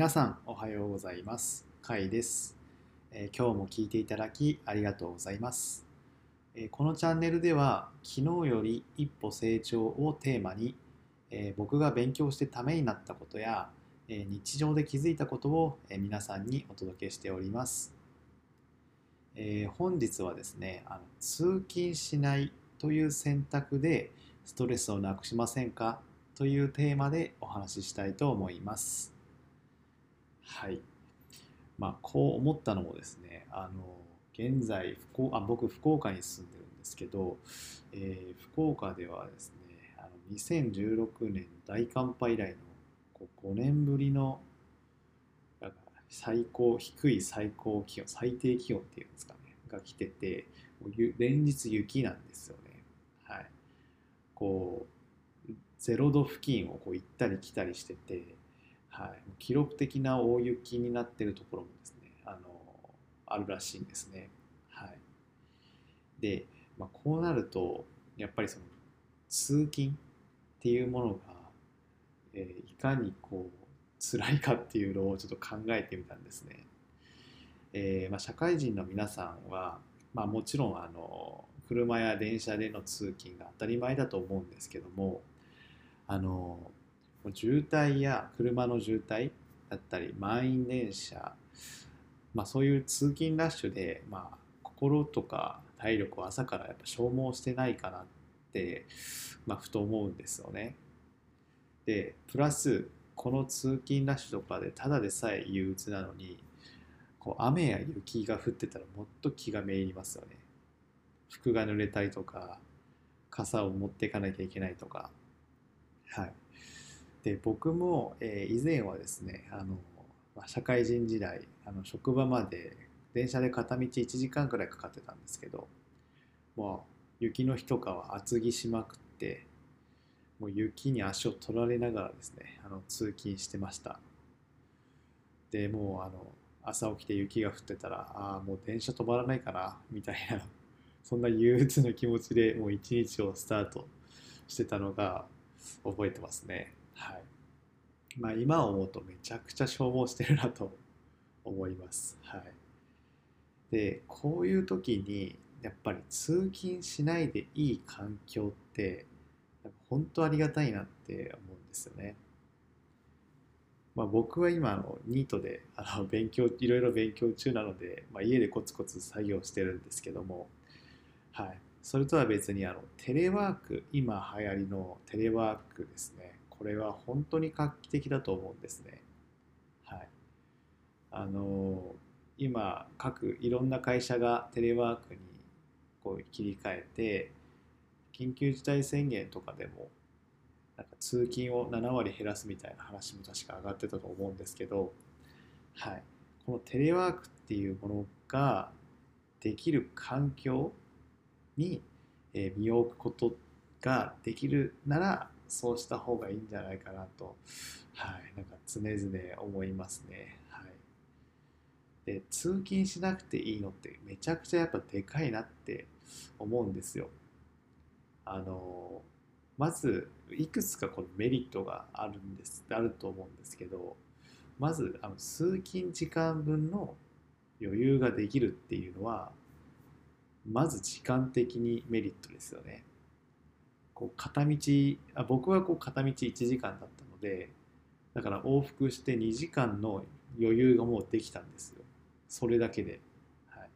皆さんおはようございます。かいです、えー今日も聞いていただきありがとうございます、えーこのチャンネルでは昨日より一歩成長をテーマに、えー僕が勉強してためになったことや、え日常で気づいたことを、え皆さんにお届けしております、え本日はですねあの通勤しないという選択でストレスをなくしませんかというテーマでお話ししたいと思います。はい。まあ、こう思ったのもですね、あの、現在福あ、僕、福岡に住んでるんですけど、えー福岡ではですね、あの2016年大寒波以来のこう5年ぶりのなんか最高、低い最高気温、最低気温っていうんですかね、が来てて、もう連日雪なんですよね。はい。こう、0度付近をこう行ったり来たりしてて、はい、記録的な大雪になってるところもですねあのあるらしいんですね。はい、で、まあ、こうなるとやっぱりその通勤っていうものが、えーいかにこう辛いかっていうのをちょっと考えてみたんですね。えーまあ、社会人の皆さんは、まあ、もちろんあの車や電車での通勤が当たり前だと思うんですけどもあの渋滞や車の渋滞だったり満員電車、まあ、そういう通勤ラッシュで、まあ、心とか体力を朝からやっぱ消耗してないかなって、まあ、ふと思うんですよね。でプラスこの通勤ラッシュとかでただでさえ憂鬱なのにこう雨や雪が降ってたらもっと気がめいりますよね。服が濡れたりとか傘を持っていかなきゃいけないとか。はい、で僕も、えー以前はですねあの、まあ社会人時代あの職場まで電車で片道1時間くらいかかってたんですけどもう雪の日とかは厚着しまくってもう雪に足を取られながらですねあの通勤してましたでもうあの朝起きて雪が降ってたらああもう電車止まらないかなみたいなそんな憂鬱な気持ちでもう一日をスタートしてたのが覚えてますね。はい。まあ今思うとめちゃくちゃ消耗してるなと思います。はい。で、こういう時にやっぱり通勤しないでいい環境って本当ありがたいなって思うんですよね。まあ、僕は今あのニートであの勉強いろいろ勉強中なので、まあ、家でコツコツ作業してるんですけども、はい、それとは別にあのテレワーク今流行りのテレワークですねこれは本当に画期的だと思うんですね。はい。あの今各いろんな会社がテレワークにこう切り替えて緊急事態宣言とかでもなんか通勤を7割減らすみたいな話も確か上がってたと思うんですけど、はい、このテレワークっていうものができる環境に、身を置くことができるならそうした方がいいんじゃないかなと、はい、なんか常々思いますね。はい、で通勤しなくていいのってめちゃくちゃやっぱでかいなって思うんですよ。あのまずいくつかこのメリットがあるんですあると思うんですけどまずあの通勤時間分の余裕ができるっていうのはまず時間的にメリットですよね。こう片道あ僕はこう片道1時間だったのでだから往復して2時間の余裕がもうできたんですよ。それだけで。はい、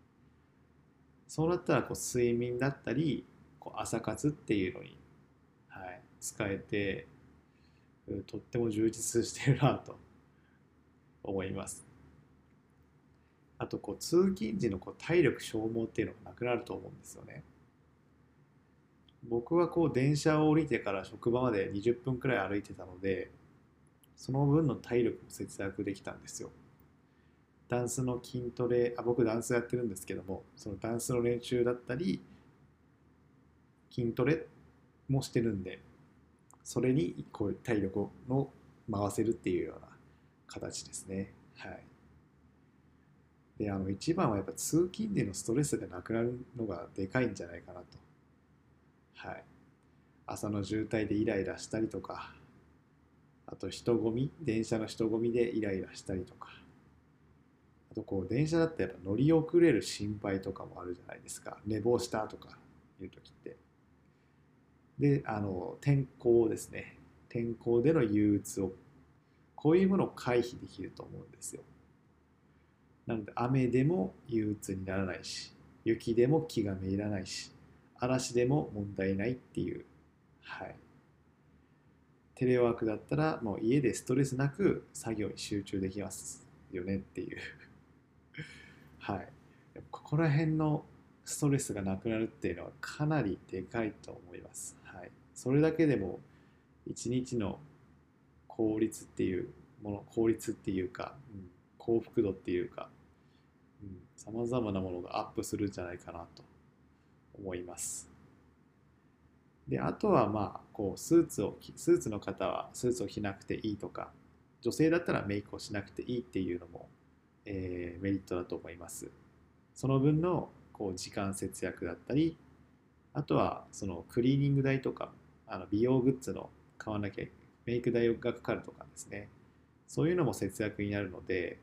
そうなったらこう睡眠だったりこう朝活っていうのに、はい、使えてとっても充実してるなと思います。あとこう通勤時のこう体力消耗っていうのがなくなると思うんですよね。僕はこう電車を降りてから職場まで20分くらい歩いてたのでその分の体力も節約できたんですよ。ダンスの筋トレあ僕ダンスやってるんですけどもそのダンスの練習だったり筋トレもしてるんでそれにこう体力を回せるっていうような形ですね。はい。であの一番はやっぱ通勤でのストレスがなくなるのがでかいんじゃないかなと。はい。朝の渋滞でイライラしたりとか、あと人混み電車の人混みでイライラしたりとか。あとこう電車だってやっぱ乗り遅れる心配とかもあるじゃないですか。寝坊したとかいう時って。であの天候ですね。天候での憂鬱をこういうものを回避できると思うんですよ。なので雨でも憂鬱にならないし雪でも気がめいらないし嵐でも問題ないっていう。はい。テレワークだったらもう家でストレスなく作業に集中できますよねっていう。はい。ここら辺のストレスがなくなるっていうのはかなりでかいと思います、はい、それだけでも一日の効率っていうもの効率っていうか、うん、幸福度っていうかさまざまなものがアップするんじゃないかなと。思います。であとはまあこうスーツをスーツの方はスーツを着なくていいとか女性だったらメイクをしなくていいっていうのも、えー、メリットだと思います。その分のこう時間節約だったりあとはそのクリーニング代とかあの美容グッズの買わなきゃメイク代がかかるとかですね。そういうのも節約になるので、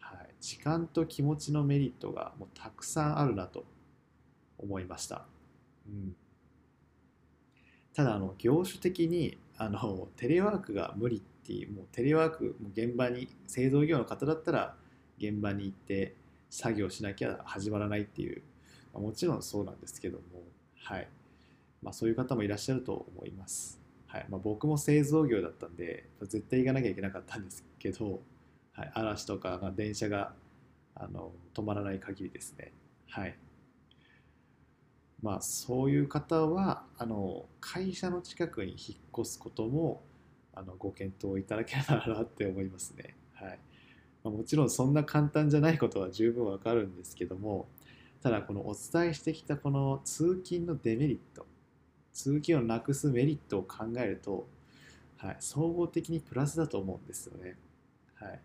はい、時間と気持ちのメリットがもうたくさんあるなと思いました、うん、ただあの業種的にあのテレワークが無理っていうもうテレワークも現場に製造業の方だったら現場に行って作業しなきゃ始まらないっていう、まあ、もちろんそうなんですけどもはい。まあ、そういう方もいらっしゃると思います。はい。まあ、僕も製造業だったんで絶対行かなきゃいけなかったんですけど、はい、嵐とか、まあ、電車があの止まらない限りですね。はいまあ、そういう方はあの会社の近くに引っ越すこともあのご検討いただけたらなって思いますね。はいまあ、もちろんそんな簡単じゃないことは十分わかるんですけどもただこのお伝えしてきたこの通勤のデメリット通勤をなくすメリットを考えると、はい、総合的にプラスだと思うんですよね。はい。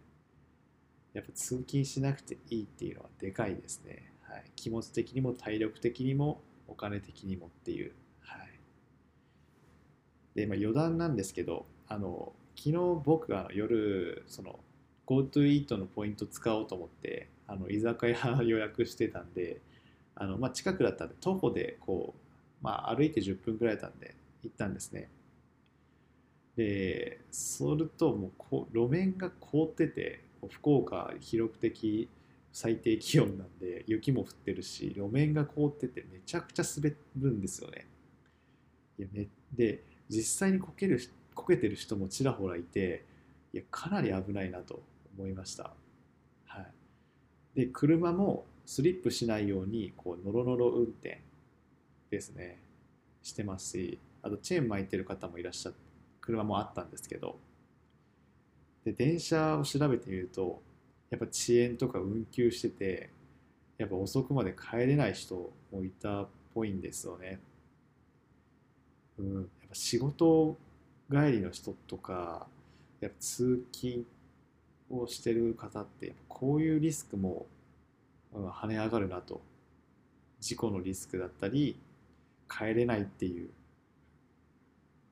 やっぱ通勤しなくていいっていうのはでかいですね。はい、気持ち的にも体力的にもお金的にもっていう。はい、で、まあ、余談なんですけど、あの昨日僕が夜その GoTo イートのポイント使おうと思ってあの居酒屋予約してたんであの、まあ、近くだったんで徒歩でこうまあ、歩いて10分くらいだったんで行ったんですね。で、それともうこ路面が凍ってて、福岡記録的最低気温なんで雪も降ってるし路面が凍っててめちゃくちゃ滑るんですよね。いやねで実際にこけるこけてる人もちらほらいていやかなり危ないなと思いました。はい、で車もスリップしないようにこうノロノロ運転ですねしてますしあとチェーン巻いてる方もいらっしゃって車もあったんですけどで電車を調べてみるとやっぱ遅延とか運休しててやっぱ遅くまで帰れない人もいたっぽいんですよね。うん、やっぱ仕事帰りの人とかやっぱ通勤をしてる方ってこういうリスクも、うん、跳ね上がるなと。事故のリスクだったり帰れないっていう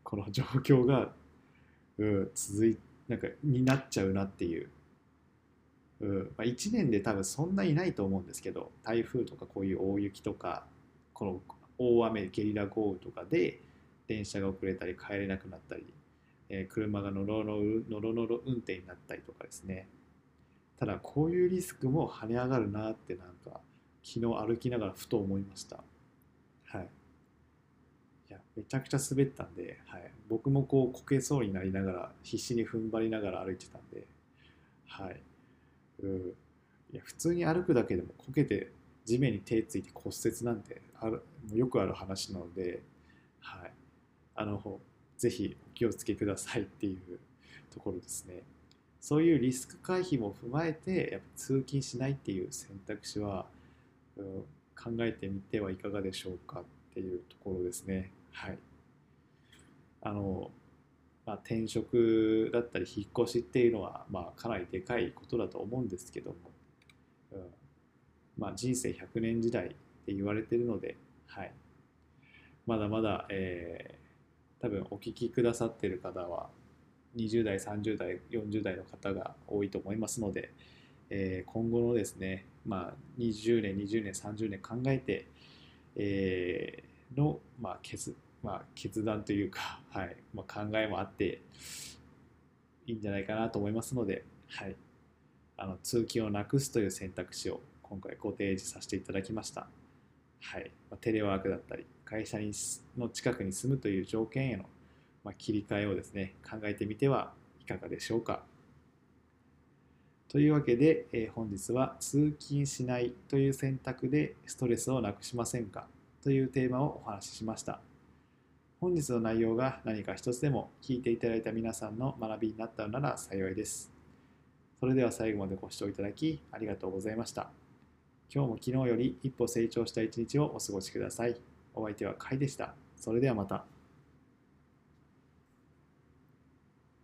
この状況が、うん、続いなんかになっちゃうなっていう、うん。まあ、1年で多分そんないないと思うんですけど台風とかこういう大雪とかこの大雨ゲリラ豪雨とかで電車が遅れたり帰れなくなったり、えー、車がノロノロノロノロ運転になったりとかですね。ただこういうリスクも跳ね上がるなってなんか昨日歩きながらふと思いました。はい。いやめちゃくちゃ滑ったんで、はい、僕もこうこけそうになりながら必死に踏ん張りながら歩いてたんで、はい、いや普通に歩くだけでもこけて地面に手ついて骨折なんてあるよくある話なので、はい、あのぜひお気をつけくださいっていうところですね。そういうリスク回避も踏まえてやっぱ通勤しないっていう選択肢は、うん、考えてみてはいかがでしょうかっていうところですね。はいあのまあ、転職だったり引っ越しっていうのは、まあ、かなりでかいことだと思うんですけども、うん。まあ、人生100年時代って言われてるので、はい、まだまだ、えー、多分お聞きくださってる方は20代30代40代の方が多いと思いますので、えー、今後のですね、まあ、20年20年30年考えて、えー、の、まあ決まあ、決断というか、はいまあ、考えもあっていいんじゃないかなと思いますので、はい、あの通勤をなくすという選択肢を今回ご提示させていただきました。はいまあ、テレワークだったり会社にの近くに住むという条件への、まあ、切り替えをですね考えてみてはいかがでしょうか。というわけで、えー、本日は通勤しないという選択でストレスをなくしませんかというテーマをお話ししました。本日の内容が何か一つでも聞いていただいた皆さんの学びになったのなら幸いです。それでは最後までご視聴いただきありがとうございました。今日も昨日より一歩成長した一日をお過ごしください。お相手はカイでした。それではまた。